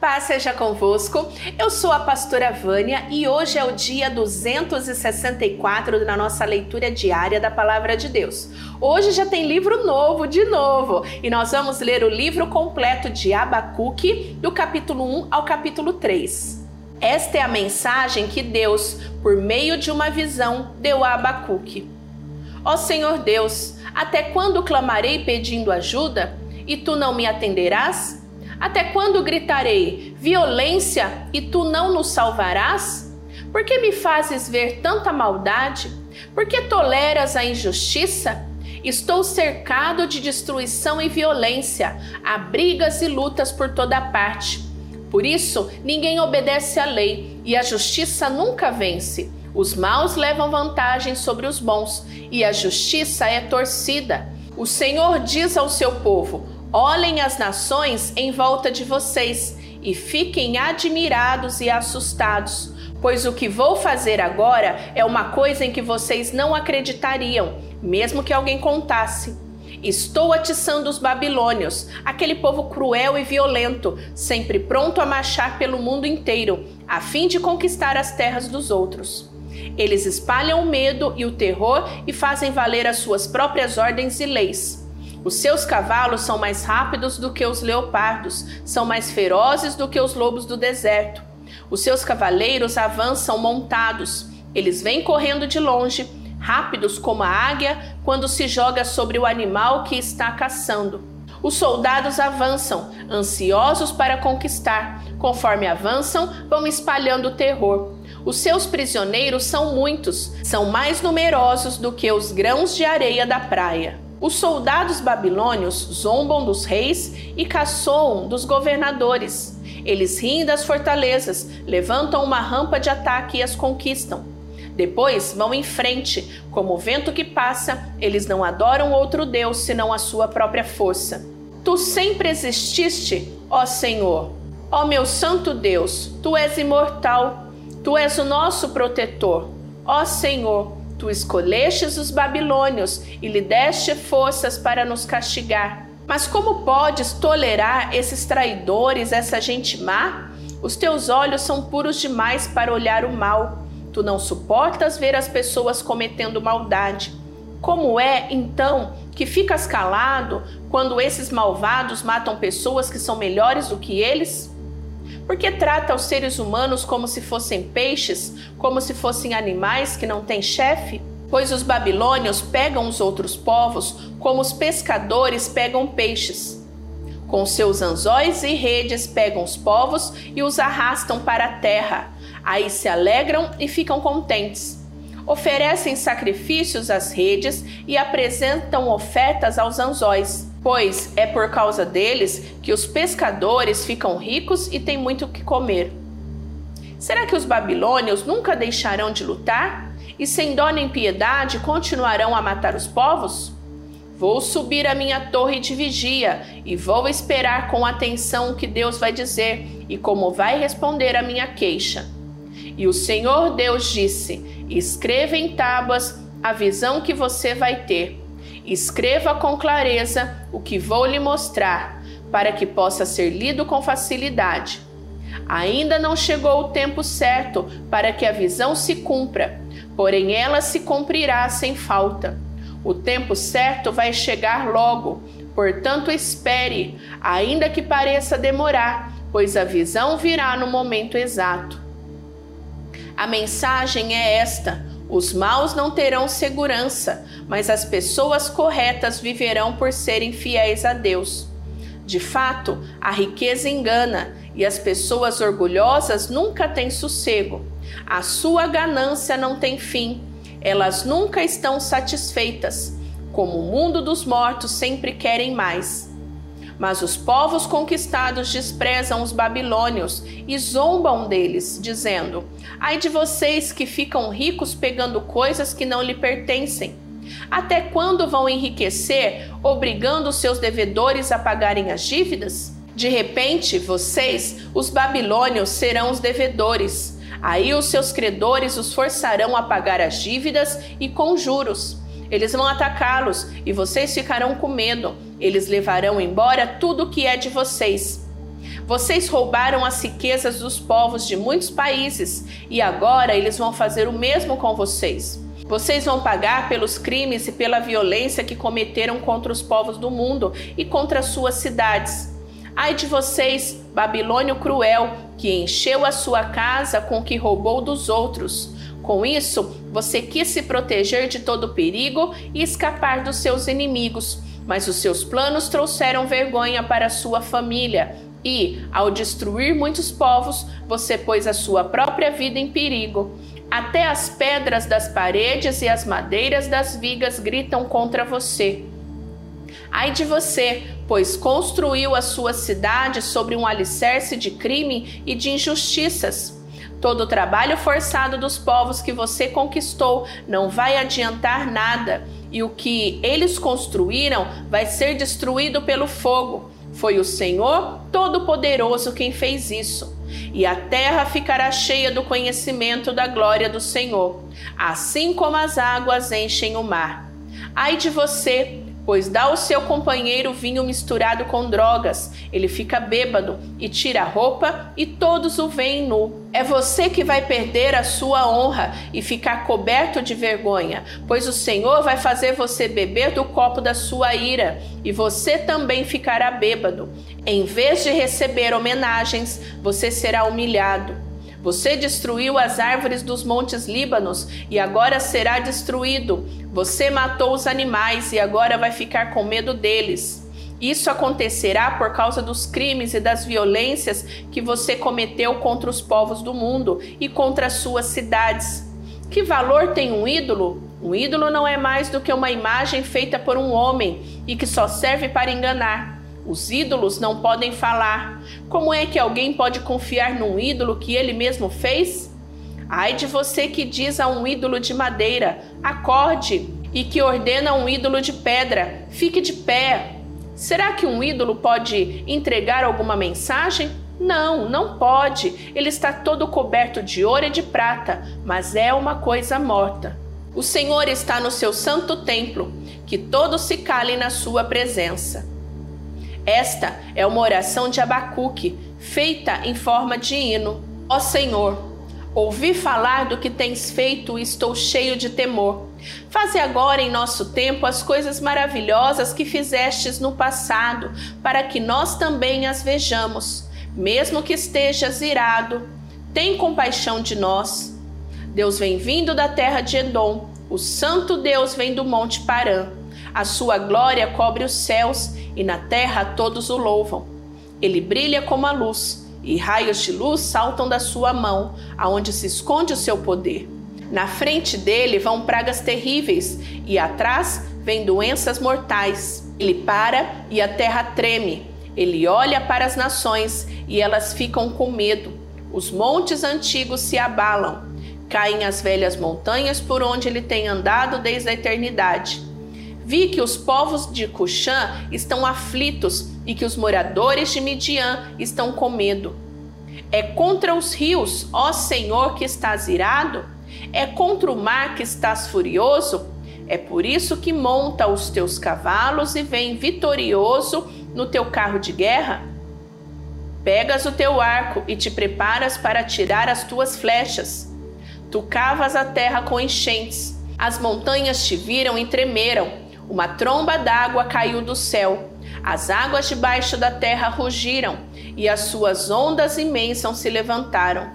Paz seja convosco. Eu sou a pastora Vânia e hoje é o dia 264 da nossa leitura diária da palavra de Deus. Hoje já tem livro novo de novo e nós vamos ler o livro completo de Abacuque, do capítulo 1 ao capítulo 3. Esta é a mensagem que Deus, por meio de uma visão, deu a Abacuque. Ó Senhor Deus, até quando clamarei pedindo ajuda e tu não me atenderás? Até quando gritarei violência e tu não nos salvarás? Por que me fazes ver tanta maldade? Por que toleras a injustiça? Estou cercado de destruição e violência, há brigas e lutas por toda parte. Por isso, ninguém obedece à lei e a justiça nunca vence. Os maus levam vantagem sobre os bons e a justiça é torcida. O Senhor diz ao seu povo: Olhem as nações em volta de vocês e fiquem admirados e assustados, pois o que vou fazer agora é uma coisa em que vocês não acreditariam, mesmo que alguém contasse. Estou atiçando os babilônios, aquele povo cruel e violento, sempre pronto a marchar pelo mundo inteiro, a fim de conquistar as terras dos outros. Eles espalham o medo e o terror e fazem valer as suas próprias ordens e leis. Os seus cavalos são mais rápidos do que os leopardos, são mais ferozes do que os lobos do deserto. Os seus cavaleiros avançam montados, eles vêm correndo de longe, rápidos como a águia quando se joga sobre o animal que está caçando. Os soldados avançam, ansiosos para conquistar. Conforme avançam, vão espalhando terror. Os seus prisioneiros são muitos, são mais numerosos do que os grãos de areia da praia. Os soldados babilônios zombam dos reis e caçoam dos governadores. Eles riem das fortalezas, levantam uma rampa de ataque e as conquistam. Depois vão em frente, como o vento que passa, eles não adoram outro Deus senão a sua própria força. Tu sempre exististe, ó Senhor. Ó meu santo Deus, tu és imortal, tu és o nosso protetor. Ó Senhor, Tu escolhestes os babilônios e lhe deste forças para nos castigar. Mas como podes tolerar esses traidores, essa gente má? Os teus olhos são puros demais para olhar o mal. Tu não suportas ver as pessoas cometendo maldade. Como é, então, que ficas calado quando esses malvados matam pessoas que são melhores do que eles? Porque trata os seres humanos como se fossem peixes, como se fossem animais que não têm chefe? Pois os babilônios pegam os outros povos como os pescadores pegam peixes. Com seus anzóis e redes pegam os povos e os arrastam para a terra. Aí se alegram e ficam contentes. Oferecem sacrifícios às redes e apresentam ofertas aos anzóis pois é por causa deles que os pescadores ficam ricos e têm muito o que comer. Será que os babilônios nunca deixarão de lutar? E sem dó nem piedade continuarão a matar os povos? Vou subir a minha torre de vigia e vou esperar com atenção o que Deus vai dizer e como vai responder a minha queixa. E o Senhor Deus disse: Escreva em tábuas a visão que você vai ter Escreva com clareza o que vou lhe mostrar, para que possa ser lido com facilidade. Ainda não chegou o tempo certo para que a visão se cumpra, porém ela se cumprirá sem falta. O tempo certo vai chegar logo, portanto espere, ainda que pareça demorar, pois a visão virá no momento exato. A mensagem é esta: os maus não terão segurança, mas as pessoas corretas viverão por serem fiéis a Deus. De fato, a riqueza engana e as pessoas orgulhosas nunca têm sossego. A sua ganância não tem fim, elas nunca estão satisfeitas. Como o mundo dos mortos sempre querem mais. Mas os povos conquistados desprezam os babilônios e zombam deles, dizendo: Ai de vocês que ficam ricos pegando coisas que não lhe pertencem. Até quando vão enriquecer, obrigando seus devedores a pagarem as dívidas? De repente, vocês, os babilônios, serão os devedores. Aí os seus credores os forçarão a pagar as dívidas e com juros. Eles vão atacá-los e vocês ficarão com medo. Eles levarão embora tudo o que é de vocês. Vocês roubaram as riquezas dos povos de muitos países e agora eles vão fazer o mesmo com vocês. Vocês vão pagar pelos crimes e pela violência que cometeram contra os povos do mundo e contra suas cidades. Ai de vocês, Babilônio cruel, que encheu a sua casa com o que roubou dos outros. Com isso, você quis se proteger de todo perigo e escapar dos seus inimigos, mas os seus planos trouxeram vergonha para sua família. E, ao destruir muitos povos, você pôs a sua própria vida em perigo. Até as pedras das paredes e as madeiras das vigas gritam contra você. Ai de você, pois construiu a sua cidade sobre um alicerce de crime e de injustiças. Todo o trabalho forçado dos povos que você conquistou não vai adiantar nada, e o que eles construíram vai ser destruído pelo fogo. Foi o Senhor Todo-Poderoso quem fez isso e a terra ficará cheia do conhecimento da glória do Senhor, assim como as águas enchem o mar. Ai de você, pois dá ao seu companheiro vinho misturado com drogas. Ele fica bêbado e tira a roupa e todos o veem nu. É você que vai perder a sua honra e ficar coberto de vergonha, pois o Senhor vai fazer você beber do copo da sua ira e você também ficará bêbado. Em vez de receber homenagens, você será humilhado. Você destruiu as árvores dos montes Líbanos e agora será destruído. Você matou os animais e agora vai ficar com medo deles. Isso acontecerá por causa dos crimes e das violências que você cometeu contra os povos do mundo e contra as suas cidades. Que valor tem um ídolo? Um ídolo não é mais do que uma imagem feita por um homem e que só serve para enganar. Os ídolos não podem falar. Como é que alguém pode confiar num ídolo que ele mesmo fez? Ai de você que diz a um ídolo de madeira: acorde, e que ordena a um ídolo de pedra: fique de pé. Será que um ídolo pode entregar alguma mensagem? Não, não pode. Ele está todo coberto de ouro e de prata, mas é uma coisa morta. O Senhor está no seu santo templo, que todos se calem na sua presença. Esta é uma oração de Abacuque, feita em forma de hino. Ó Senhor, ouvi falar do que tens feito e estou cheio de temor. Faze agora em nosso tempo as coisas maravilhosas que fizestes no passado, para que nós também as vejamos. Mesmo que estejas irado, tem compaixão de nós. Deus vem vindo da terra de Edom, o santo Deus vem do monte Parã. A sua glória cobre os céus e na terra todos o louvam. Ele brilha como a luz, e raios de luz saltam da sua mão, aonde se esconde o seu poder. Na frente dele vão pragas terríveis, e atrás vêm doenças mortais. Ele para e a terra treme. Ele olha para as nações e elas ficam com medo. Os montes antigos se abalam. Caem as velhas montanhas por onde ele tem andado desde a eternidade. Vi que os povos de Cuxã estão aflitos e que os moradores de Midian estão com medo. É contra os rios, ó Senhor, que estás irado? É contra o mar que estás furioso? É por isso que monta os teus cavalos e vem vitorioso no teu carro de guerra? Pegas o teu arco e te preparas para tirar as tuas flechas. Tu cavas a terra com enchentes, as montanhas te viram e tremeram uma tromba d'água caiu do céu. As águas debaixo da terra rugiram e as suas ondas imensas se levantaram.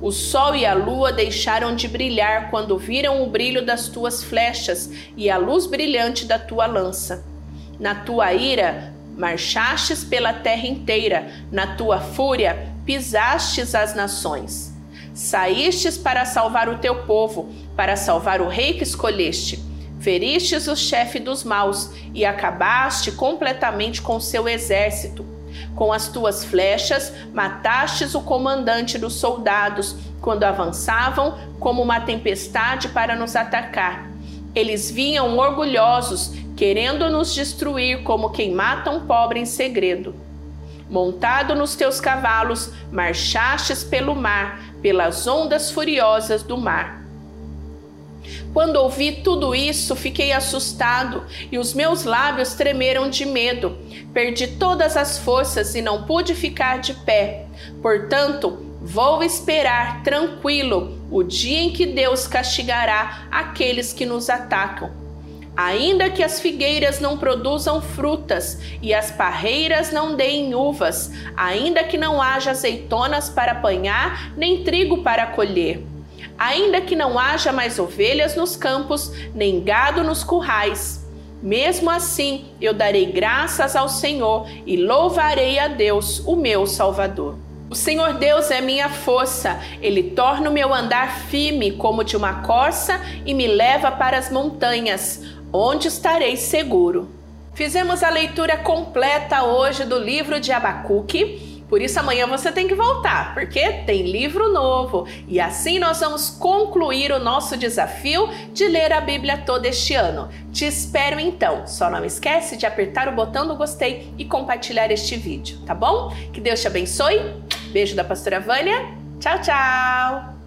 O sol e a lua deixaram de brilhar quando viram o brilho das tuas flechas e a luz brilhante da tua lança. Na tua ira, marchastes pela terra inteira, na tua fúria, pisastes as nações. Saístes para salvar o teu povo, para salvar o rei que escolheste. Feristes o chefe dos maus e acabaste completamente com seu exército. Com as tuas flechas, matastes o comandante dos soldados quando avançavam como uma tempestade para nos atacar. Eles vinham orgulhosos, querendo nos destruir como quem mata um pobre em segredo. Montado nos teus cavalos, marchastes pelo mar, pelas ondas furiosas do mar. Quando ouvi tudo isso, fiquei assustado e os meus lábios tremeram de medo. Perdi todas as forças e não pude ficar de pé. Portanto, vou esperar tranquilo o dia em que Deus castigará aqueles que nos atacam. Ainda que as figueiras não produzam frutas e as parreiras não deem uvas, ainda que não haja azeitonas para apanhar, nem trigo para colher, ainda que não haja mais ovelhas nos campos, nem gado nos currais, mesmo assim eu darei graças ao Senhor e louvarei a Deus, o meu Salvador. O Senhor Deus é minha força, ele torna o meu andar firme como de uma corça e me leva para as montanhas onde estarei seguro. Fizemos a leitura completa hoje do livro de Abacuque. Por isso amanhã você tem que voltar, porque tem livro novo. E assim nós vamos concluir o nosso desafio de ler a Bíblia todo este ano. Te espero então. Só não esquece de apertar o botão do gostei e compartilhar este vídeo, tá bom? Que Deus te abençoe. Beijo da pastora Vânia. Tchau, tchau.